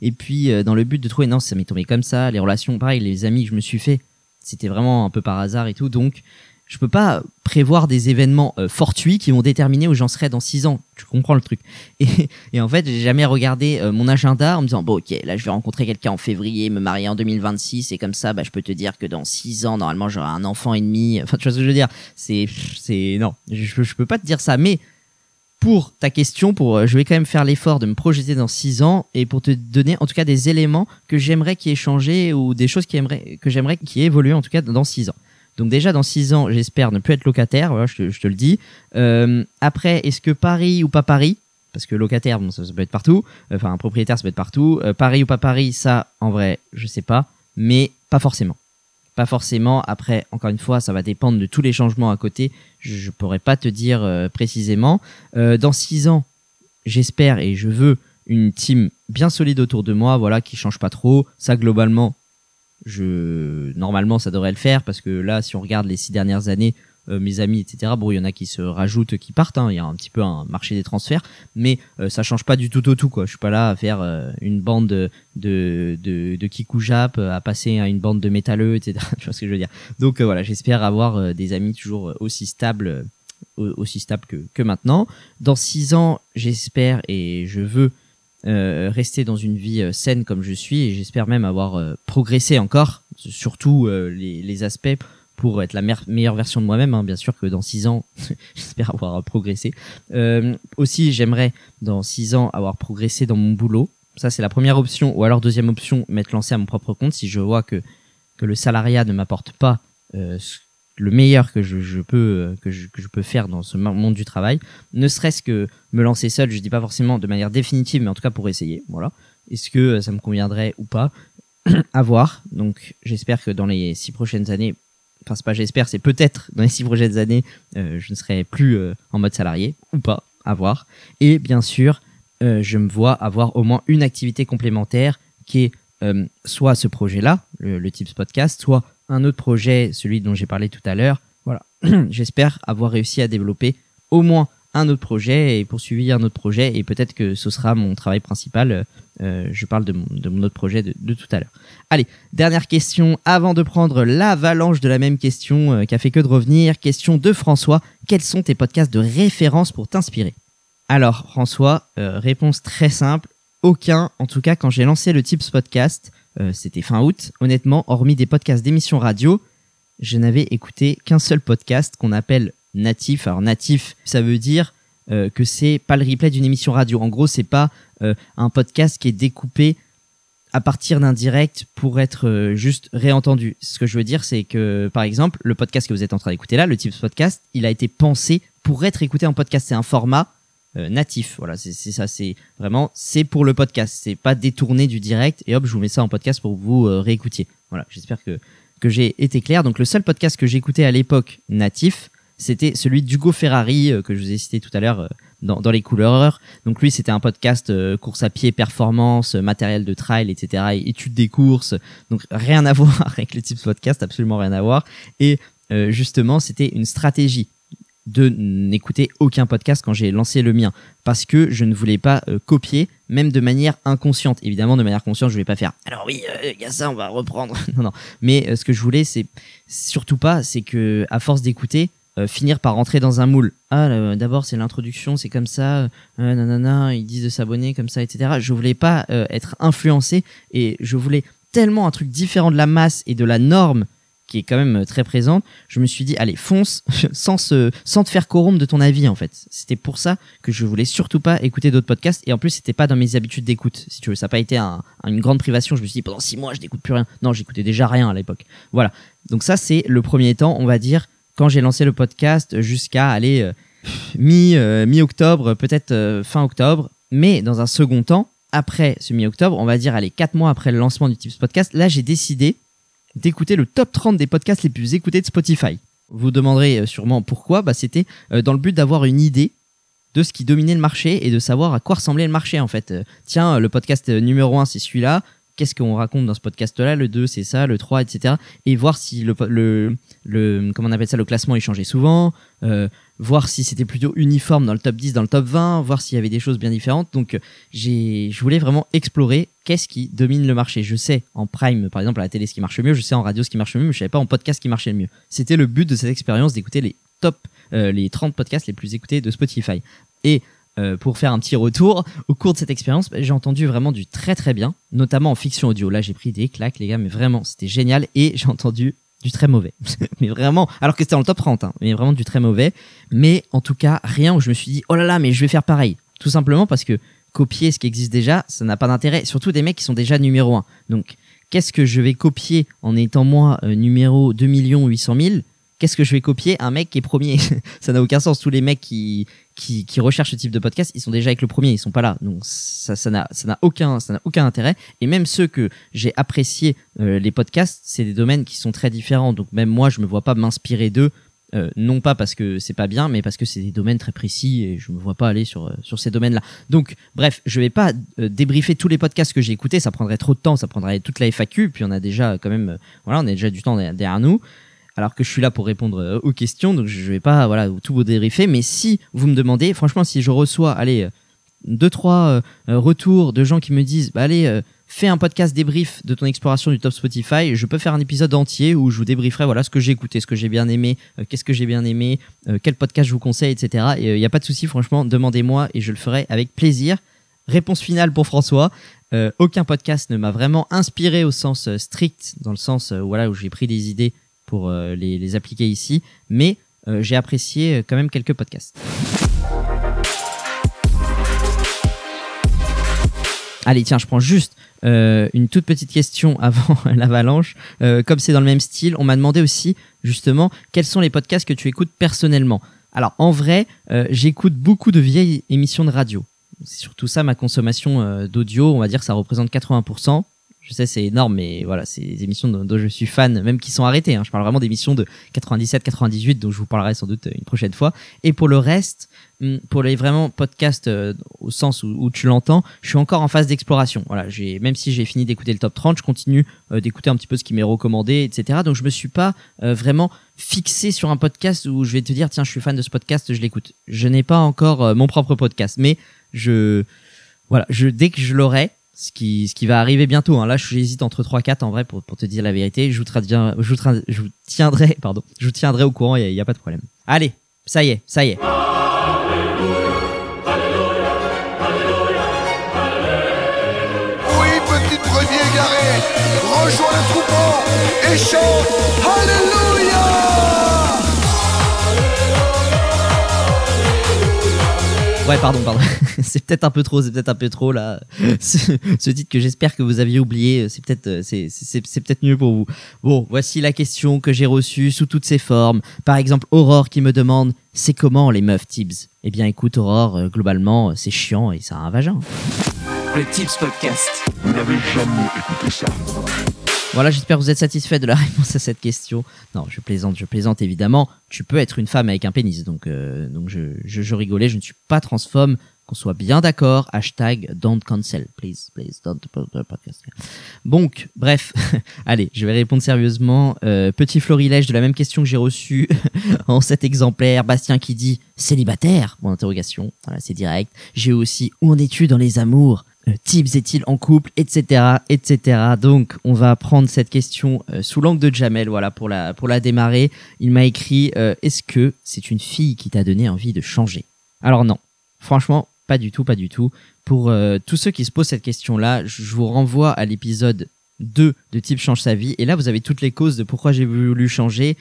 et puis dans le but de trouver. Non, ça m'est tombé comme ça. Les relations, pareil, les amis que je me suis fait, c'était vraiment un peu par hasard et tout. Donc je peux pas prévoir des événements euh, fortuits qui vont déterminer où j'en serai dans six ans. Tu comprends le truc. Et, en fait, j'ai jamais regardé euh, mon agenda en me disant bon ok, là je vais rencontrer quelqu'un en février, me marier en 2026 et comme ça, bah je peux te dire que dans six ans normalement j'aurai un enfant et demi. Enfin tu vois ce que je veux dire? C'est c'est non, je, je peux pas te dire ça, mais pour ta question, pour, euh, je vais quand même faire l'effort de me projeter dans 6 ans et pour te donner en tout cas des éléments que j'aimerais qui aient changé ou des choses que j'aimerais qui aient évolué en tout cas dans 6 ans. Donc déjà dans 6 ans, j'espère ne plus être locataire, voilà, je, te, le dis. Euh, après, est-ce que Paris ou pas Paris? Parce que locataire, bon, ça, peut être partout. Enfin, un propriétaire, ça peut être partout. Euh, Paris ou pas Paris, ça, en vrai, je sais pas. Mais pas forcément. Pas forcément. Après, encore une fois, ça va dépendre de tous les changements à côté. Je, je pourrais pas te dire euh, précisément. Dans six ans, j'espère et je veux une team bien solide autour de moi, voilà, qui change pas trop. Ça, globalement, je normalement, ça devrait le faire parce que là, si on regarde les six dernières années, euh, mes amis, etc. Bon, il y en a qui se rajoutent, qui partent. hein. Il y a un petit peu un marché des transferts, mais euh, ça change pas du tout au tout. Quoi. Je suis pas là à faire euh, une bande de de de, de kikou jap, euh, à passer à une bande de métalleux, etc. tu vois ce que je veux dire? Donc euh, voilà, j'espère avoir euh, des amis toujours aussi stables, au- aussi stables que que maintenant. Dans six ans, j'espère et je veux euh, rester dans une vie euh, saine comme je suis et j'espère même avoir euh, progressé encore, surtout euh, les, les aspects pour être la meilleure version de moi-même. hein. Bien sûr que dans six ans, j'espère avoir euh, progressé. Euh, aussi, j'aimerais dans six ans avoir progressé dans mon boulot. Ça, c'est la première option. Ou alors deuxième option, m'être lancé à mon propre compte si je vois que que le salariat ne m'apporte pas ce- le meilleur que je, peux euh, que je, peux faire dans ce mo- monde du travail, ne serait-ce que me lancer seul, je dis pas forcément de manière définitive, mais en tout cas pour essayer. Voilà. Est-ce que euh, ça me conviendrait ou pas? À voir. Donc j'espère que dans les six prochaines années, enfin c'est pas j'espère, c'est peut-être dans les six prochaines années, euh, je ne serai plus en mode salarié ou pas. À voir. Et bien sûr, je me vois avoir au moins une activité complémentaire qui est soit ce projet-là, le, le Tips Podcast, soit un autre projet, celui dont j'ai parlé tout à l'heure. Voilà. J'espère avoir réussi à développer au moins un autre projet et poursuivi un autre projet et peut-être que ce sera mon travail principal. Euh, je parle de mon, autre projet de, tout à l'heure. Allez, dernière question avant de prendre l'avalanche de la même question euh, qui a fait que de revenir. Question de François. Quels sont tes podcasts de référence pour t'inspirer? Alors, François, euh, réponse très simple. Aucun, en tout cas quand j'ai lancé le Tips Podcast, euh, c'était fin août. Honnêtement, hormis des podcasts d'émissions radio, je n'avais écouté qu'un seul podcast qu'on appelle natif. Alors natif, ça veut dire euh, que c'est pas le replay d'une émission radio. En gros, c'est pas euh, un podcast qui est découpé à partir d'un direct pour être euh, juste réentendu. Ce que je veux dire, c'est que, par exemple, le podcast que vous êtes en train d'écouter là, le Tips Podcast, il a été pensé pour être écouté en podcast. C'est un format euh, natif. Voilà, c'est ça. C'est vraiment, c'est pour le podcast. C'est pas détourné du direct et hop, je vous mets ça en podcast pour que vous euh, réécoutiez. Voilà, j'espère que que j'ai été clair. Donc le seul podcast que j'écoutais à l'époque natif, c'était celui d'Hugo Ferrari euh, que je vous ai cité tout à l'heure euh, dans, dans les couleurs. Donc lui, c'était un podcast euh, course à pied, performance, matériel de trail, etc. et des courses. Donc rien à voir avec le type podcast, absolument rien à voir. Et euh, justement, c'était une stratégie de n'écouter aucun podcast quand j'ai lancé le mien. Parce que je ne voulais pas euh, copier même de manière inconsciente. Évidemment de manière consciente je vais pas faire alors oui euh, il y a ça on va reprendre non non. Mais euh, ce que je voulais c'est surtout pas c'est que à force d'écouter euh, finir par rentrer dans un moule ah euh, d'abord c'est l'introduction c'est comme ça euh, nanana ils disent de s'abonner comme ça etc je voulais pas euh, être influencé et je voulais tellement un truc différent de la masse et de la norme qui est quand même euh, très présente, je me suis dit, allez, fonce, sans, se, sans te faire corrompre de ton avis, en fait. C'était pour ça que je voulais surtout pas écouter d'autres podcasts, et en plus, c'était pas dans mes habitudes d'écoute, si tu veux. Ça n'a pas été un- une grande privation. Je me suis dit, pendant six mois, je n'écoute plus rien. Non, j'écoutais déjà rien à l'époque. Voilà. Donc ça, c'est le premier temps, on va dire, quand j'ai lancé le podcast jusqu'à aller euh, mi, euh, mi-octobre, peut-être fin octobre. Mais dans un second temps, après ce mi-octobre, on va dire, allez, quatre mois après le lancement du Tips Podcast, là, j'ai décidé d'écouter le top 30 des podcasts les plus écoutés de Spotify. Vous demanderez euh, sûrement pourquoi, bah, c'était euh, dans le but d'avoir une idée de ce qui dominait le marché et de savoir à quoi ressemblait le marché en fait. Euh, tiens, le podcast numéro 1 c'est celui-là, qu'est-ce qu'on raconte dans ce podcast-là, le 2 c'est ça, le 3 etc. Et voir si le, le, le comment on appelle ça, le classement il changeait souvent, euh, voir si c'était plutôt uniforme dans le top 10, dans le top 20, voir s'il y avait des choses bien différentes. Donc j'ai, je voulais vraiment explorer qu'est-ce qui domine le marché. Je sais en prime, par exemple à la télé ce qui marche mieux, je sais en radio ce qui marche mieux, mais je savais pas en podcast ce qui marchait le mieux. C'était le but de cette expérience d'écouter les top, euh, les 30 podcasts les plus écoutés de Spotify. Et euh, pour faire un petit retour, au cours de cette expérience, bah, j'ai entendu vraiment du très très bien, notamment en fiction audio. Là, j'ai pris des claques, les gars, mais vraiment, c'était génial. Et j'ai entendu du très mauvais. mais vraiment, alors que c'était dans le top 30, hein, mais vraiment du très mauvais. Mais en tout cas, rien où je me suis dit, oh là là, mais je vais faire pareil. Tout simplement parce que copier ce qui existe déjà, ça n'a pas d'intérêt. Surtout des mecs qui sont déjà numéro 1. Donc, qu'est-ce que je vais copier en étant moi euh, numéro 2 800 000 Qu'est-ce que je vais copier? Un mec qui est premier. ça n'a aucun sens. Tous les mecs qui, qui, qui recherchent ce type de podcast, ils sont déjà avec le premier, ils sont pas là. Donc ça, ça n'a, ça n'a aucun, ça n'a aucun intérêt. Et même ceux que j'ai apprécié euh, les podcasts, c'est des domaines qui sont très différents. Donc même moi, je me vois pas m'inspirer d'eux. euh, non pas parce que c'est pas bien, mais parce que c'est des domaines très précis et je me vois pas aller sur euh, sur ces domaines-là. Donc, bref, je vais pas euh, débriefer tous les podcasts que j'ai écoutés, ça prendrait trop de temps, ça prendrait toute la FAQ, puis on a déjà quand même, euh, voilà, on a déjà du temps derrière nous alors que je suis là pour répondre euh, aux questions, donc je vais pas voilà tout vous débriefer. Mais si vous me demandez, franchement, si je reçois, allez, euh, deux trois euh, euh, retours de gens qui me disent, bah allez, fais un podcast débrief de ton exploration du top Spotify, je peux faire un épisode entier où je vous débrieferai voilà ce que j'ai écouté, ce que j'ai bien aimé, qu'est-ce que j'ai bien aimé, quel podcast je vous conseille, etc. Et il n'y a pas de souci, franchement, demandez-moi et je le ferai avec plaisir. Réponse finale pour François. Aucun podcast ne m'a vraiment inspiré au sens strict, dans le sens voilà où j'ai pris des idées pour euh, les, appliquer ici, mais euh, j'ai apprécié euh, quand même quelques podcasts. Allez, tiens, je prends juste une toute petite question avant l'avalanche. Comme c'est dans le même style, on m'a demandé aussi justement quels sont les podcasts que tu écoutes personnellement. Alors en vrai, j'écoute beaucoup de vieilles émissions de radio. C'est surtout ça ma consommation d'audio. On va dire que ça représente 80%. Je sais, c'est énorme, mais voilà, c'est des émissions dont, je suis fan, même qui sont arrêtées. hein. Je parle vraiment d'émissions de 97-98, dont je vous parlerai sans doute une prochaine fois. Et pour le reste, hum, pour les vraiment podcasts euh, au sens où, tu l'entends, je suis encore en phase d'exploration. Voilà, j'ai même si j'ai fini d'écouter le top 30, je continue euh, d'écouter un petit peu ce qui m'est recommandé, etc. Donc je me suis pas euh, vraiment fixé sur un podcast où je vais te dire tiens, je suis fan de ce podcast, je l'écoute. Je n'ai pas encore euh, mon propre podcast, mais je voilà, je dès que je l'aurai, ce qui, ce qui va arriver bientôt. Hein. Là, j'hésite entre 3-4 en vrai pour, pour te dire la vérité. Je vous, je vous, je vous tiendrai, pardon, je vous tiendrai au courant. Il n'y a, pas de problème. Allez, ça y est, ça y est. Oui, petit brebis égaré, rejoins le troupeau et chante Alléluia Ouais, pardon, pardon. c'est peut-être un peu trop, c'est peut-être un peu trop là. Ce, titre que j'espère que vous aviez oublié, c'est peut-être, euh, c'est, peut-être mieux pour vous. Bon, voici la question que j'ai reçue sous toutes ses formes. Par exemple, Aurore qui me demande, c'est comment les meufs Tibbs? Eh bien, écoute, Aurore, euh, globalement, euh, c'est chiant et ça a un vagin. Le Tips Podcast. Vous n'avez jamais écouté ça. Voilà, j'espère que vous êtes satisfait de la réponse à cette question. Non, je plaisante, je plaisante évidemment. Tu peux être une femme avec un pénis, donc, euh, donc je, je, je rigolais, je ne suis pas transphobe, qu'on soit bien d'accord. Hashtag don't cancel, please, please, don't podcast. Donc, bref, allez, je vais répondre sérieusement. Euh, petit florilège de la même question que j'ai reçue en cet exemplaire. Bastien qui dit célibataire? Bon, interrogation. Voilà, c'est direct. J'ai aussi où en es-tu dans les amours? Euh, Tibbs est-il en couple, etc., etc. Donc, on va prendre cette question euh, sous l'angle de Jamel, voilà, pour la pour la démarrer. Il m'a écrit euh, Est-ce que c'est une fille qui t'a donné envie de changer? Alors non, franchement, pas du tout, pas du tout. Pour euh, tous ceux qui se posent cette question-là, je vous renvoie à l'épisode 2 de Type change sa vie. Et là, vous avez toutes les causes de pourquoi j'ai voulu changer.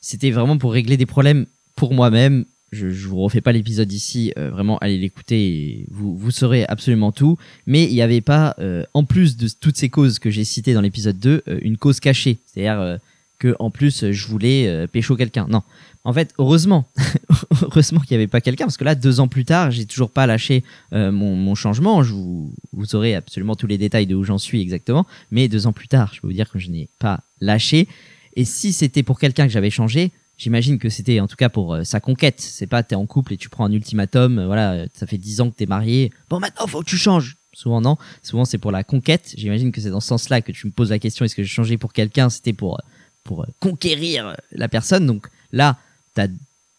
C'était vraiment pour régler des problèmes pour moi-même. Je, je vous refais pas l'épisode ici, euh, vraiment allez l'écouter et vous, vous saurez absolument tout. Mais il n'y avait pas, euh, en plus de toutes ces causes que j'ai citées dans l'épisode 2, euh, une cause cachée. C'est-à-dire que en plus je voulais pécho quelqu'un. Non. En fait, heureusement, heureusement qu'il n'y avait pas quelqu'un, parce que là, deux ans plus tard, j'ai toujours pas lâché euh, mon, mon changement. Je vous, vous saurez absolument tous les détails de où j'en suis exactement. Mais deux ans plus tard, je peux vous dire que je n'ai pas lâché. Et si c'était pour quelqu'un que j'avais changé, j'imagine que c'était en tout cas pour euh, sa conquête. C'est pas t'es en couple et tu prends un ultimatum. euh, voilà, ça fait dix ans que t'es marié. Bon, maintenant, faut que tu changes. Souvent non. Souvent c'est pour la conquête. J'imagine que c'est dans ce sens-là que tu me poses la question. Est-ce que j'ai changé pour quelqu'un? C'était pour euh, pour conquérir la personne. Donc là, t'as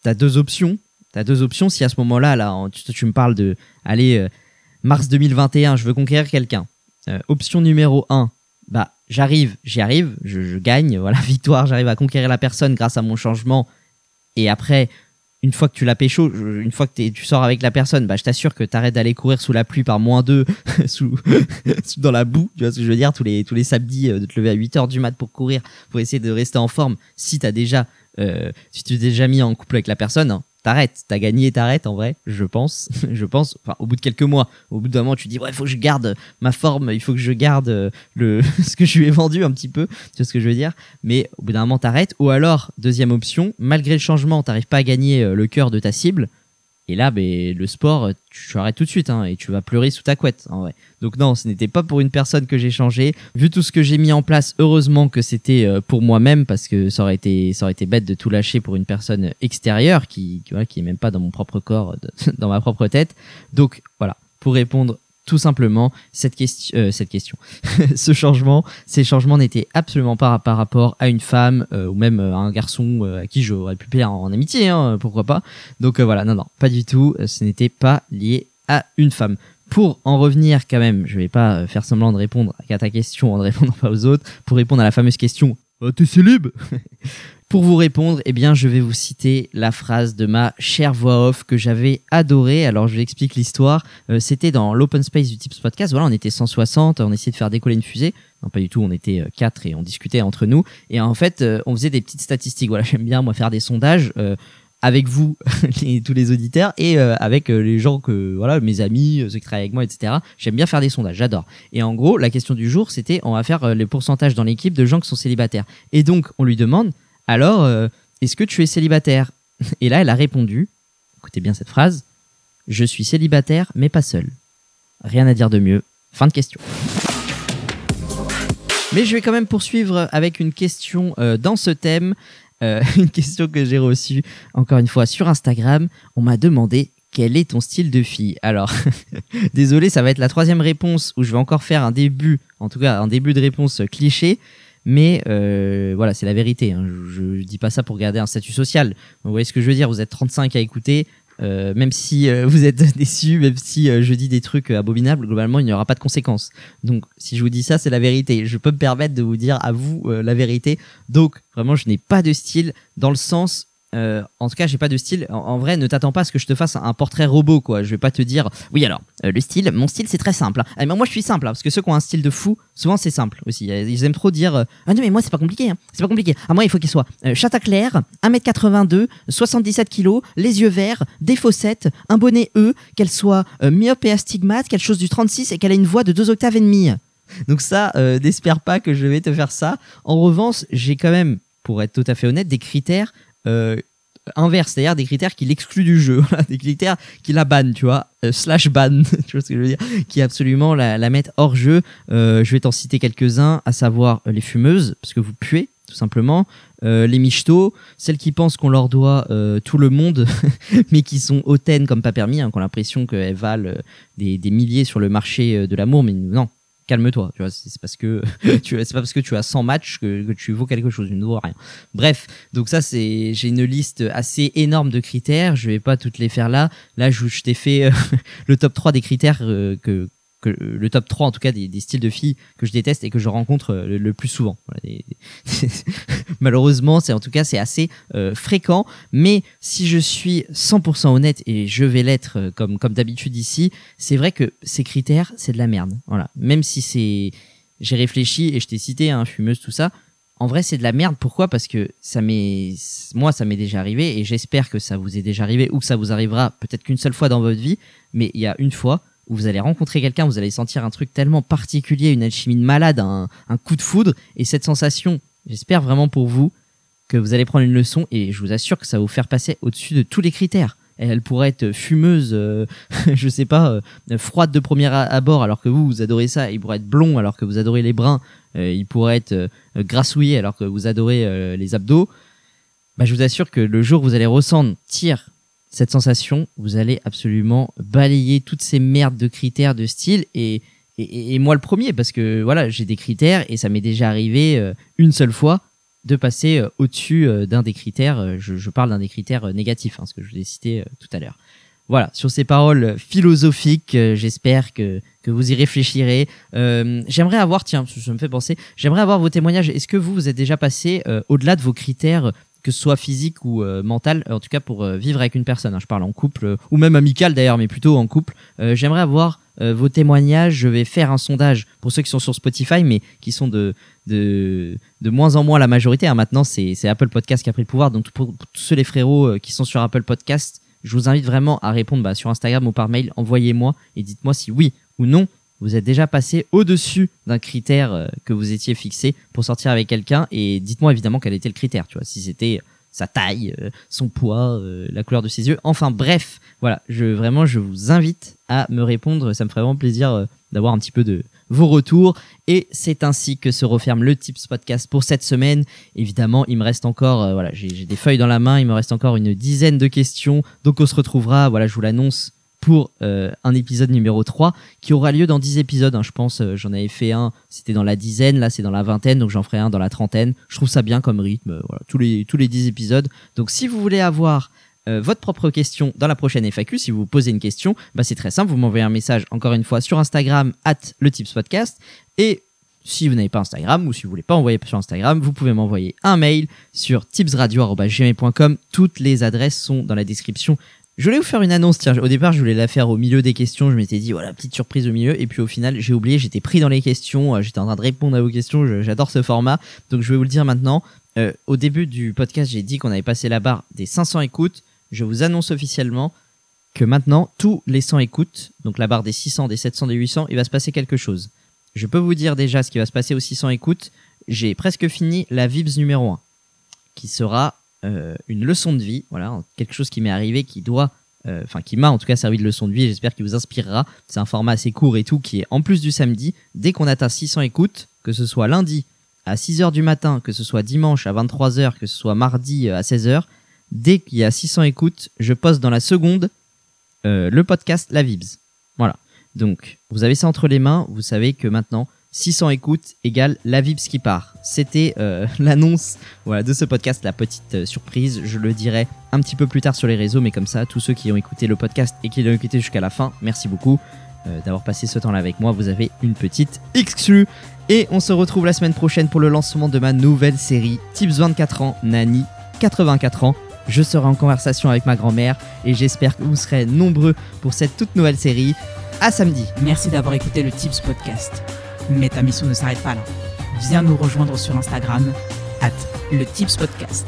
as deux options. T'as deux options. Si à ce moment-là, là, tu, tu me parles de, allez, euh, mars 2021, je veux conquérir quelqu'un. Euh, option numéro 1, bah, j'arrive, j'y arrive, je, gagne, voilà, victoire, j'arrive à conquérir la personne grâce à mon changement. Et après, une fois que tu l'as pécho, une fois que tu sors avec la personne, bah, je t'assure que t'arrêtes d'aller courir sous la pluie par moins 2, sous, sous- dans la boue, tu vois ce que je veux dire, tous les, tous les samedis, euh, de te lever à 8 heures du mat pour courir, pour essayer de rester en forme. Si t'as déjà, euh, si tu t'es déjà mis en couple avec la personne, hein, t'arrêtes, t'as gagné, t'arrêtes en vrai, je pense, je pense. Enfin, au bout de quelques mois, au bout d'un moment, tu dis ouais, il faut que je garde ma forme, il faut que je garde euh, ce que je lui ai vendu un petit peu, tu vois ce que je veux dire? Mais au bout d'un moment, t'arrêtes. Ou alors, deuxième option, malgré le changement, t'arrives pas à gagner euh, le cœur de ta cible. Et là, ben, le sport, tu, arrêtes tout de suite hein, et tu vas pleurer sous ta couette. En vrai. Donc non, ce n'était pas pour une personne que j'ai changé. Vu tout ce que j'ai mis en place, heureusement que c'était euh, pour moi-même parce que ça aurait été, ça aurait été bête de tout lâcher pour une personne extérieure qui, qui, voilà, qui est même pas dans mon propre corps, dans ma propre tête. Donc voilà, pour répondre tout simplement cette question, euh, cette question, ce changement, ces changements n'étaient absolument pas par rapport à une femme euh, ou même euh, à un garçon à qui j'aurais pu plaire en amitié, hein, pourquoi pas. Donc voilà, non non, pas du tout. Ce n'était pas lié à une femme. Pour en revenir quand même, je vais pas faire semblant de répondre à ta question en ne répondant pas aux autres. Pour répondre à la fameuse question, Ah, t'es célib? Pour vous répondre, eh bien, je vais vous citer la phrase de ma chère voix off que j'avais adorée. Alors, je vous explique l'histoire. Euh, C'était dans l'open space du Tips Podcast. Voilà, on était 160, on essayait de faire décoller une fusée. Non, pas du tout, on était euh, quatre et on discutait entre nous. Et en fait, euh, on faisait des petites statistiques. Voilà, j'aime bien, moi, faire des sondages. avec vous, tous les auditeurs, et avec les gens que, voilà, mes amis, euh, ceux qui travaillent avec moi, etc. J'aime bien faire des sondages, j'adore. Et en gros, la question du jour, c'était, on va faire les pourcentages dans l'équipe de gens qui sont célibataires. Et donc, on lui demande, alors, euh, est-ce que tu es célibataire Et là, elle a répondu, écoutez bien cette phrase, je suis célibataire, mais pas seul. Rien à dire de mieux. Fin de question. Mais je vais quand même poursuivre avec une question euh, dans ce thème. Euh, une question que j'ai reçue encore une fois sur Instagram. On m'a demandé quel est ton style de fille. Alors, désolé, ça va être la troisième réponse où je vais encore faire un début, en tout cas un début de réponse cliché. Mais euh, voilà, c'est la vérité. hein. Je, je dis pas ça pour garder un statut social. Vous voyez ce que je veux dire Vous êtes 35 à écouter. Euh, même si euh, vous êtes déçus, même si je dis des trucs abominables, globalement, il n'y aura pas de conséquences. Donc, si je vous dis ça, c'est la vérité. Je peux me permettre de vous dire à vous la vérité. Donc, vraiment, je n'ai pas de style dans le sens. Euh, en tout cas, j'ai pas de style. En, vrai, ne t'attends pas à ce que je te fasse un, portrait robot, quoi. Je vais pas te dire, oui, alors, euh, le style, mon style, c'est très simple. hein. Ah, mais moi, je suis simple, hein, parce que ceux qui ont un style de fou, souvent, c'est simple aussi. Euh, Ils aiment trop dire, ah non, mais moi, c'est pas compliqué. hein. C'est pas compliqué. À moi, il faut qu'il soit chata clair, 1m82, 77 kg, les yeux verts, des fossettes, un bonnet E, qu'elle soit myope et astigmate, quelque chose du 36 et qu'elle ait une voix de 2 octaves et demie. Donc ça, n'espère pas que je vais te faire ça. En revanche, j'ai quand même, pour être tout à fait honnête, des critères inverse, c'est-à-dire des critères qui l'excluent du jeu, des critères qui la bannent, tu vois, euh, slash ban, tu vois ce que je veux dire, qui absolument la, mettent hors jeu. Euh, je vais t'en citer quelques-uns, à savoir euh, les fumeuses, parce que vous puez, tout simplement, euh, les michtos, celles qui pensent qu'on leur doit euh, tout le monde, mais qui sont hautaines comme pas permis, hein, qui ont l'impression qu'elles valent euh, des, des milliers sur le marché euh, de l'amour, mais non. Calme-toi, tu vois, c'est parce que tu c'est pas parce que tu as 100 matchs que, tu vaux quelque chose, tu ne vaux rien. Bref, donc ça c'est j'ai une liste assez énorme de critères, je vais pas toutes les faire là. Là je, je t'ai fait euh, le top 3 des critères euh, que le top 3 en tout cas des, styles de filles que je déteste et que je rencontre euh, le, plus souvent. Malheureusement, c'est en tout cas c'est assez euh, fréquent, mais si je suis 100% honnête et je vais l'être euh, comme comme d'habitude ici, c'est vrai que ces critères, c'est de la merde. Voilà, même si c'est j'ai réfléchi et je t'ai cité hein, fumeuse tout ça, en vrai, c'est de la merde. Pourquoi? Parce que ça moi, ça m'est déjà arrivé et j'espère que ça vous est déjà arrivé ou que ça vous arrivera peut-être qu'une seule fois dans votre vie. Mais il y a une fois où vous allez rencontrer quelqu'un, vous allez sentir un truc tellement particulier, une alchimie de malade, un, coup de foudre et cette sensation, j'espère vraiment pour vous que vous allez prendre une leçon et je vous assure que ça va vous faire passer au-dessus de tous les critères. Elle pourrait être fumeuse, euh, je sais pas, euh, froide de premier abord alors que vous, vous adorez ça. Il pourrait être blond alors que vous adorez les bruns. Euh, il pourrait être euh, grassouillé alors que vous adorez les abdos. Bah, je vous assure que le jour où vous allez ressentir cette sensation, vous allez absolument balayer toutes ces merdes de critères de style et, moi le premier parce que voilà, j'ai des critères et ça m'est déjà arrivé euh, une seule fois de passer euh, au-dessus euh, d'un des critères. je, je parle d'un des critères négatifs, hein, ce que je vous ai cité tout à l'heure. Voilà, sur ces paroles philosophiques, j'espère que, que vous y réfléchirez. J'aimerais avoir, tiens, ça me fait penser, j'aimerais avoir vos témoignages. Est-ce que vous, vous êtes déjà passé au-delà de vos critères, que ce soit physique ou euh, mental, en tout cas pour euh, vivre avec une personne hein, Je parle en couple, euh, ou même amical d'ailleurs, mais plutôt en couple. J'aimerais avoir vos témoignages. Je vais faire un sondage pour ceux qui sont sur Spotify, mais qui sont de, de, moins en moins la majorité. hein. Maintenant, c'est Apple Podcast qui a pris le pouvoir. Donc, pour, tous ceux les frérots qui sont sur Apple Podcast, je vous invite vraiment à répondre bah, sur Instagram ou par mail. Envoyez-moi et dites-moi si oui ou non vous êtes déjà passé au-dessus d'un critère euh, que vous étiez fixé pour sortir avec quelqu'un. Et dites-moi évidemment quel était le critère. Tu vois, si c'était sa taille, euh, son poids, euh, la couleur de ses yeux. Enfin bref, voilà, je vraiment je vous invite à me répondre, ça me ferait vraiment plaisir euh, d'avoir un petit peu de vos retours et c'est ainsi que se referme le Tips Podcast pour cette semaine. Évidemment, il me reste encore euh, voilà, j'ai des feuilles dans la main, il me reste encore une dizaine de questions. Donc on se retrouvera, voilà, je vous l'annonce pour euh, un épisode numéro 3 qui aura lieu dans 10 épisodes. hein, je pense, euh, j'en avais fait un, c'était dans la dizaine, là c'est dans la vingtaine, donc j'en ferai un dans la trentaine. Je trouve ça bien comme rythme, euh, tous les, tous les 10 épisodes. Donc si vous voulez avoir euh, votre propre question dans la prochaine FAQ, si vous vous posez une question, bah, c'est très simple, vous m'envoyez un message encore une fois sur Instagram, at le Tips Podcast, et si vous n'avez pas Instagram ou si vous voulez pas envoyer sur Instagram, vous pouvez m'envoyer un mail sur tipsradio.gmail.com. Toutes les adresses sont dans la description je voulais vous faire une annonce, tiens, au départ je voulais la faire au milieu des questions, je m'étais dit voilà, petite surprise au milieu, et puis au final j'ai oublié, j'étais pris dans les questions, euh, j'étais en train de répondre à vos questions, j'adore ce format, donc je vais vous le dire maintenant. Euh, au début du podcast j'ai dit qu'on avait passé la barre des 500 écoutes, je vous annonce officiellement que maintenant tous les 100 écoutes, donc la barre des 600, des 700, des 800, il va se passer quelque chose. Je peux vous dire déjà ce qui va se passer aux 600 écoutes, j'ai presque fini la VIBS numéro 1, qui sera euh, une leçon de vie, voilà, quelque chose qui m'est arrivé, qui doit, euh, enfin qui m'a en tout cas servi de leçon de vie, j'espère qu'il vous inspirera. C'est un format assez court et tout, qui est en plus du samedi, dès qu'on atteint 600 écoutes, que ce soit lundi à 6h du matin, que ce soit dimanche à 23h, que ce soit mardi euh, à 16h, dès qu'il y a 600 écoutes, je poste dans la seconde le podcast La Vibs. Voilà. Donc, vous avez ça entre les mains, vous savez que maintenant, 600 écoutes égale la Vibs qui part. C'était euh, l'annonce voilà, de ce podcast, la petite euh, surprise. Je le dirai un petit peu plus tard sur les réseaux, mais comme ça, tous ceux qui ont écouté le podcast et qui l'ont écouté jusqu'à la fin, merci beaucoup euh, d'avoir passé ce temps-là avec moi. Vous avez une petite exclue. Et on se retrouve la semaine prochaine pour le lancement de ma nouvelle série Tips 24 ans, Nani 84 ans. Je serai en conversation avec ma grand-mère et j'espère que vous serez nombreux pour cette toute nouvelle série. À samedi. Merci d'avoir écouté le Tips Podcast. Mais ta mission ne s'arrête pas là. Viens nous rejoindre sur Instagram, at le Tips Podcast.